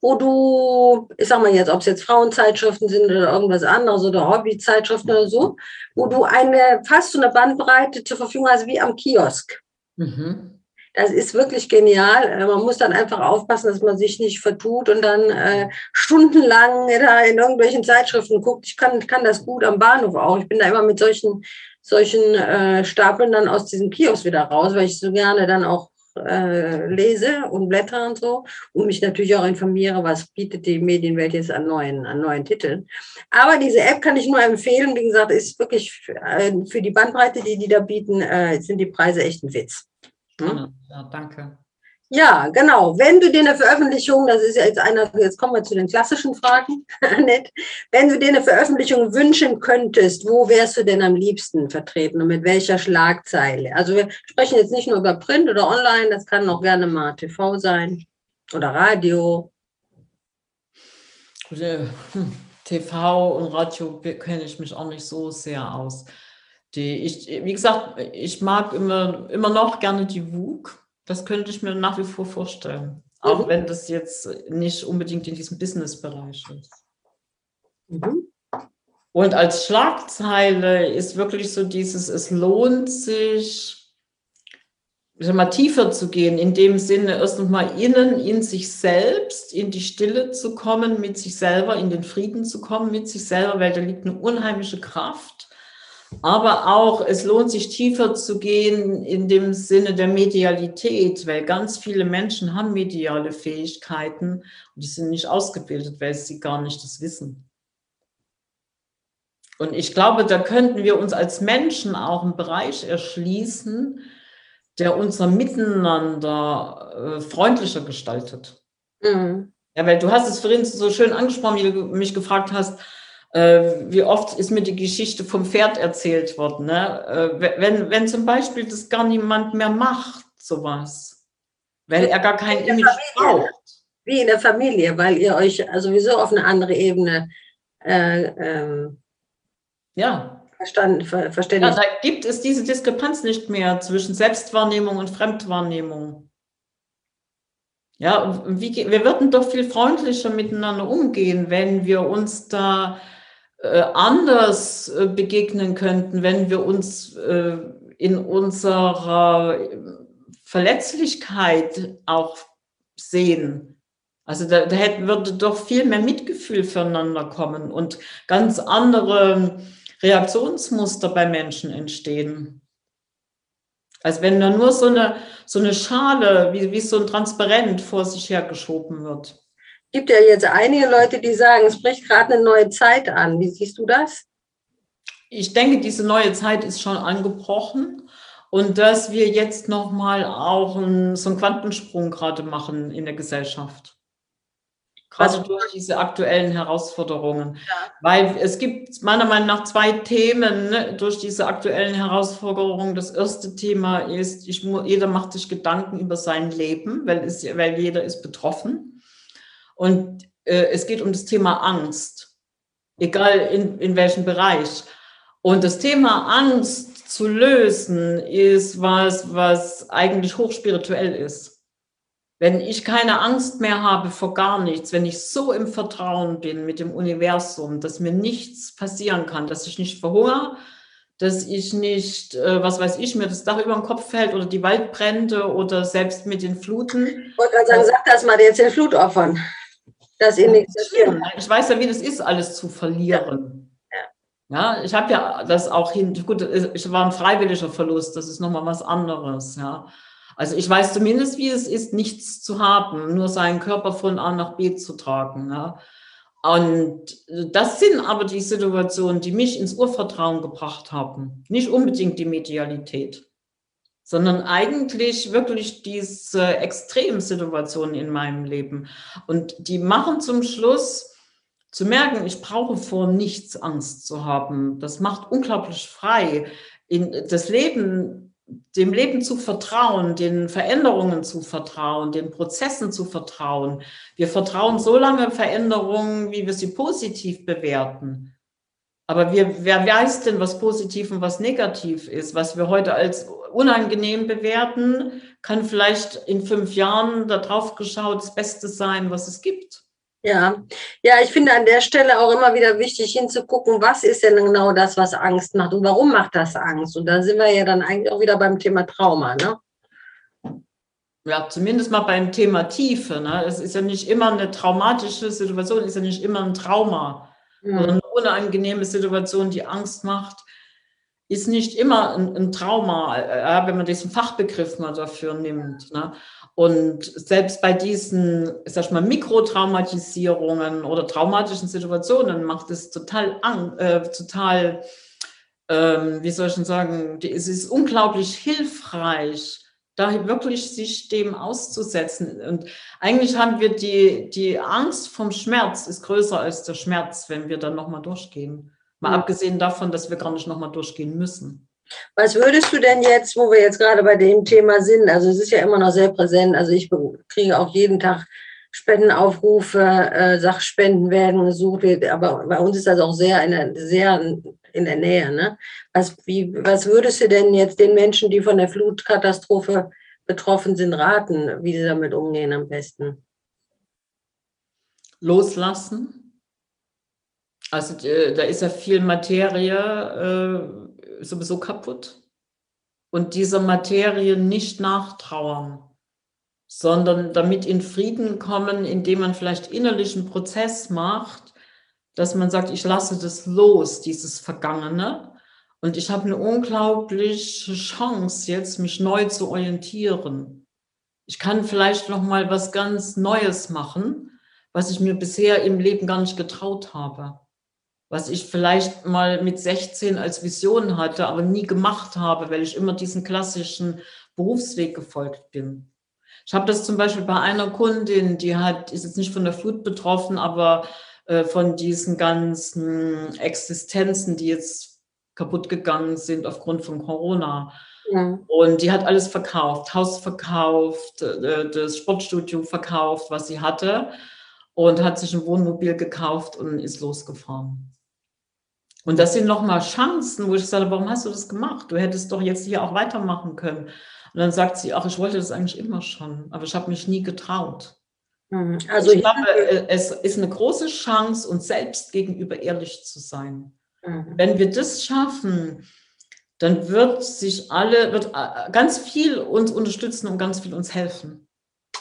wo du, ich sag mal jetzt, ob es jetzt Frauenzeitschriften sind oder irgendwas anderes oder Hobbyzeitschriften oder so, wo du eine fast so eine Bandbreite zur Verfügung hast wie am Kiosk. Mhm. Das ist wirklich genial. Äh, man muss dann einfach aufpassen, dass man sich nicht vertut und dann äh, stundenlang da in irgendwelchen Zeitschriften guckt. Ich kann, kann das gut am Bahnhof auch. Ich bin da immer mit solchen, solchen äh, Stapeln dann aus diesem Kiosk wieder raus, weil ich so gerne dann auch äh, lese und blätter und so und mich natürlich auch informiere, was bietet die Medienwelt jetzt an neuen, an neuen Titeln. Aber diese App kann ich nur empfehlen. Wie gesagt, ist wirklich für, äh, die Bandbreite, die die da bieten, äh, sind die Preise echt ein Witz. Hm? Ja, danke. Ja, genau. Wenn du dir eine Veröffentlichung, das ist ja jetzt einer, jetzt kommen wir zu den klassischen Fragen, Annette. Wenn du dir eine Veröffentlichung wünschen könntest, wo wärst du denn am liebsten vertreten und mit welcher Schlagzeile? Also wir sprechen jetzt nicht nur über Print oder Online, das kann auch gerne mal TV sein oder Radio. Hm, TV und Radio kenne ich mich auch nicht so sehr aus. Die, ich, wie gesagt, ich mag immer, immer noch gerne die WUK das könnte ich mir nach wie vor vorstellen. Auch mhm. wenn das jetzt nicht unbedingt in diesem Business-Bereich ist. Mhm. Und als Schlagzeile ist wirklich so dieses, es lohnt sich, mal, tiefer zu gehen, in dem Sinne erst nochmal innen in sich selbst, in die Stille zu kommen, mit sich selber, in den Frieden zu kommen mit sich selber, weil da liegt eine unheimliche Kraft aber auch, es lohnt sich tiefer zu gehen in dem Sinne der Medialität, weil ganz viele Menschen haben mediale Fähigkeiten und die sind nicht ausgebildet, weil sie gar nicht das wissen. Und ich glaube, da könnten wir uns als Menschen auch einen Bereich erschließen, der unser Miteinander äh, freundlicher gestaltet. Mhm. Ja, weil du hast es vorhin so schön angesprochen, wie du mich gefragt hast, wie oft ist mir die Geschichte vom Pferd erzählt worden? Ne? Äh, wenn, wenn zum Beispiel das gar niemand mehr macht, sowas, weil er gar kein Image braucht. Wie in der Familie, weil ihr euch sowieso auf eine andere Ebene äh, ähm, ja. verstanden, ver, verständigt. Ja, da gibt es diese Diskrepanz nicht mehr zwischen Selbstwahrnehmung und Fremdwahrnehmung. Ja, wie, wir würden doch viel freundlicher miteinander umgehen, wenn wir uns da äh, anders äh, begegnen könnten, wenn wir uns äh, in unserer Verletzlichkeit auch sehen. Also da, da hätte, würde doch viel mehr Mitgefühl füreinander kommen und ganz andere Reaktionsmuster bei Menschen entstehen. Als wenn da nur so eine, so eine Schale, wie, wie so ein Transparent vor sich hergeschoben wird gibt ja jetzt einige Leute, die sagen, es bricht gerade eine neue Zeit an. Wie siehst du das? Ich denke, diese neue Zeit ist schon angebrochen und dass wir jetzt nochmal auch einen, so einen Quantensprung gerade machen in der Gesellschaft. Gerade Was? durch diese aktuellen Herausforderungen. Ja. Weil es gibt meiner Meinung nach zwei Themen ne, durch diese aktuellen Herausforderungen. Das erste Thema ist, ich, jeder macht sich Gedanken über sein Leben, weil, es, weil jeder ist betroffen. Und äh, es geht um das Thema Angst. egal in, in welchem Bereich. Und das Thema Angst zu lösen ist was, was eigentlich hochspirituell ist. Wenn ich keine Angst mehr habe vor gar nichts, wenn ich so im Vertrauen bin mit dem Universum, dass mir nichts passieren kann, dass ich nicht verhungere, dass ich nicht, äh, was weiß ich, mir das Dach über den Kopf fällt oder die Waldbrände oder selbst mit den Fluten. Ich wollte gerade sagen, sag das mal jetzt den Flutopfern, dass ihnen nichts passiert. Ich weiß ja, wie das ist, alles zu verlieren. Ja, ja ich habe ja das auch hin, gut, ich war ein freiwilliger Verlust, das ist nochmal was anderes, ja. Also ich weiß zumindest, wie es ist, nichts zu haben, nur seinen Körper von A nach B zu tragen. Ja. Und das sind aber die Situationen, die mich ins Urvertrauen gebracht haben. Nicht unbedingt die Medialität, sondern eigentlich wirklich diese Extremsituationen in meinem Leben. Und die machen zum Schluss zu merken, ich brauche vor nichts Angst zu haben. Das macht unglaublich frei. In das Leben dem Leben zu vertrauen, den Veränderungen zu vertrauen, den Prozessen zu vertrauen. Wir vertrauen so lange Veränderungen, wie wir sie positiv bewerten. Aber wir, wer weiß denn, was positiv und was negativ ist? Was wir heute als unangenehm bewerten, kann vielleicht in fünf Jahren darauf geschaut das Beste sein, was es gibt. Ja, ja, ich finde an der Stelle auch immer wieder wichtig hinzugucken, was ist denn genau das, was Angst macht und warum macht das Angst? Und da sind wir ja dann eigentlich auch wieder beim Thema Trauma, ne? Ja, zumindest mal beim Thema Tiefe. Ne? Es ist ja nicht immer eine traumatische Situation, ist ja nicht immer ein Trauma. Oder eine unangenehme Situation, die Angst macht, ist nicht immer ein, ein Trauma, äh, wenn man diesen Fachbegriff mal dafür nimmt. Ne? Und selbst bei diesen, sag ich mal, Mikrotraumatisierungen oder traumatischen Situationen macht es total, äh, total ähm, wie soll ich denn sagen, es ist unglaublich hilfreich, da wirklich sich dem auszusetzen. Und eigentlich haben wir die, die Angst vom Schmerz ist größer als der Schmerz, wenn wir dann nochmal durchgehen. Mal mhm. abgesehen davon, dass wir gar nicht nochmal durchgehen müssen. Was würdest du denn jetzt, wo wir jetzt gerade bei dem Thema sind, also es ist ja immer noch sehr präsent, also ich kriege auch jeden Tag Spendenaufrufe, äh, Sachspenden werden gesucht, aber bei uns ist das auch sehr in der, sehr in der Nähe. Ne? Was, wie, was würdest du denn jetzt den Menschen, die von der Flutkatastrophe betroffen sind, raten, wie sie damit umgehen am besten? Loslassen. Also äh, da ist ja viel Materie. Äh, sowieso kaputt. Und dieser Materie nicht nachtrauern, sondern damit in Frieden kommen, indem man vielleicht innerlichen Prozess macht, dass man sagt, ich lasse das los, dieses Vergangene. Und ich habe eine unglaubliche Chance, jetzt mich neu zu orientieren. Ich kann vielleicht noch mal was ganz Neues machen, was ich mir bisher im Leben gar nicht getraut habe was ich vielleicht mal mit 16 als Vision hatte, aber nie gemacht habe, weil ich immer diesen klassischen Berufsweg gefolgt bin. Ich habe das zum Beispiel bei einer Kundin, die hat, ist jetzt nicht von der Flut betroffen, aber äh, von diesen ganzen Existenzen, die jetzt kaputt gegangen sind aufgrund von Corona. Ja. Und die hat alles verkauft, Haus verkauft, äh, das Sportstudio verkauft, was sie hatte und hat sich ein Wohnmobil gekauft und ist losgefahren. Und das sind nochmal Chancen, wo ich sage, warum hast du das gemacht? Du hättest doch jetzt hier auch weitermachen können. Und dann sagt sie, ach, ich wollte das eigentlich immer schon, aber ich habe mich nie getraut. Mhm. Also ich glaube, äh, es ist eine große Chance, uns selbst gegenüber ehrlich zu sein. Mhm. Wenn wir das schaffen, dann wird sich alle, wird äh, ganz viel uns unterstützen und ganz viel uns helfen.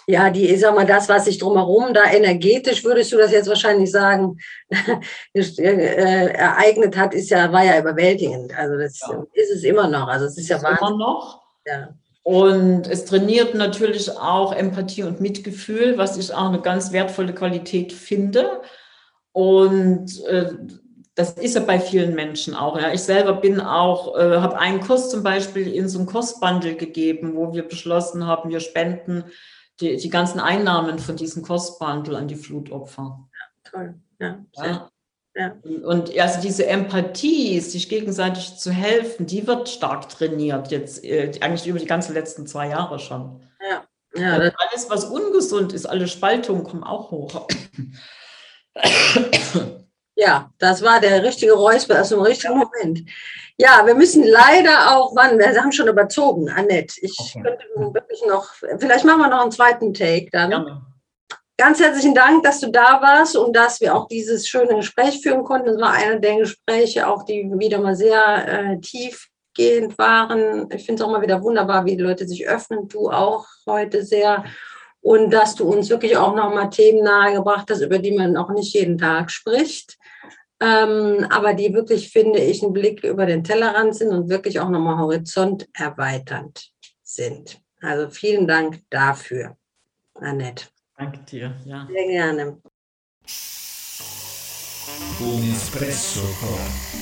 Ja, die, ich sag mal, das, was sich drumherum da energetisch, würdest du das jetzt wahrscheinlich sagen, äh, ereignet hat, ist ja, war ja überwältigend. Also das ja. ist es immer noch. Also es ist, ist ja Wahnsinn. Immer noch. Ja. Und es trainiert natürlich auch Empathie und Mitgefühl, was ich auch eine ganz wertvolle Qualität finde. Und äh, das ist ja bei vielen Menschen auch. Ja. Ich selber bin auch, äh, habe einen Kurs zum Beispiel in so einem Kursbundle gegeben, wo wir beschlossen haben, wir spenden die, die ganzen Einnahmen von diesem Kostbundle an die Flutopfer. Ja, toll. Ja, ja. Ja. Und also diese Empathie, sich gegenseitig zu helfen, die wird stark trainiert, jetzt äh, eigentlich über die ganzen letzten zwei Jahre schon. Ja. Ja, also alles, was ungesund ist, alle Spaltungen kommen auch hoch. Ja, das war der richtige Räusper aus dem richtigen Moment. Ja, wir müssen leider auch, wann, wir haben schon überzogen, Annette. Ich okay. könnte wirklich noch, vielleicht machen wir noch einen zweiten Take dann. Ja. Ganz herzlichen Dank, dass du da warst und dass wir auch dieses schöne Gespräch führen konnten. Das war einer der Gespräche, auch die wieder mal sehr äh, tiefgehend waren. Ich finde es auch mal wieder wunderbar, wie die Leute sich öffnen. Du auch heute sehr. Und dass du uns wirklich auch nochmal Themen nahegebracht hast, über die man auch nicht jeden Tag spricht. Ähm, aber die wirklich, finde ich, einen Blick über den Tellerrand sind und wirklich auch nochmal horizont erweiternd sind. Also vielen Dank dafür, Annette. Danke dir, ja. Sehr gerne.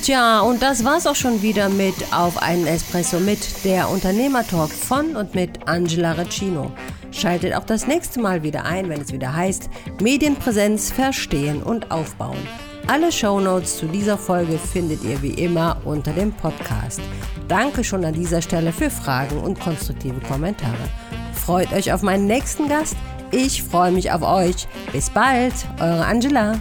Tja, und das war's auch schon wieder mit Auf einen Espresso mit der Unternehmertalk von und mit Angela Recino. Schaltet auch das nächste Mal wieder ein, wenn es wieder heißt Medienpräsenz verstehen und aufbauen. Alle Shownotes zu dieser Folge findet ihr wie immer unter dem Podcast. Danke schon an dieser Stelle für Fragen und konstruktive Kommentare. Freut euch auf meinen nächsten Gast. Ich freue mich auf euch. Bis bald, eure Angela.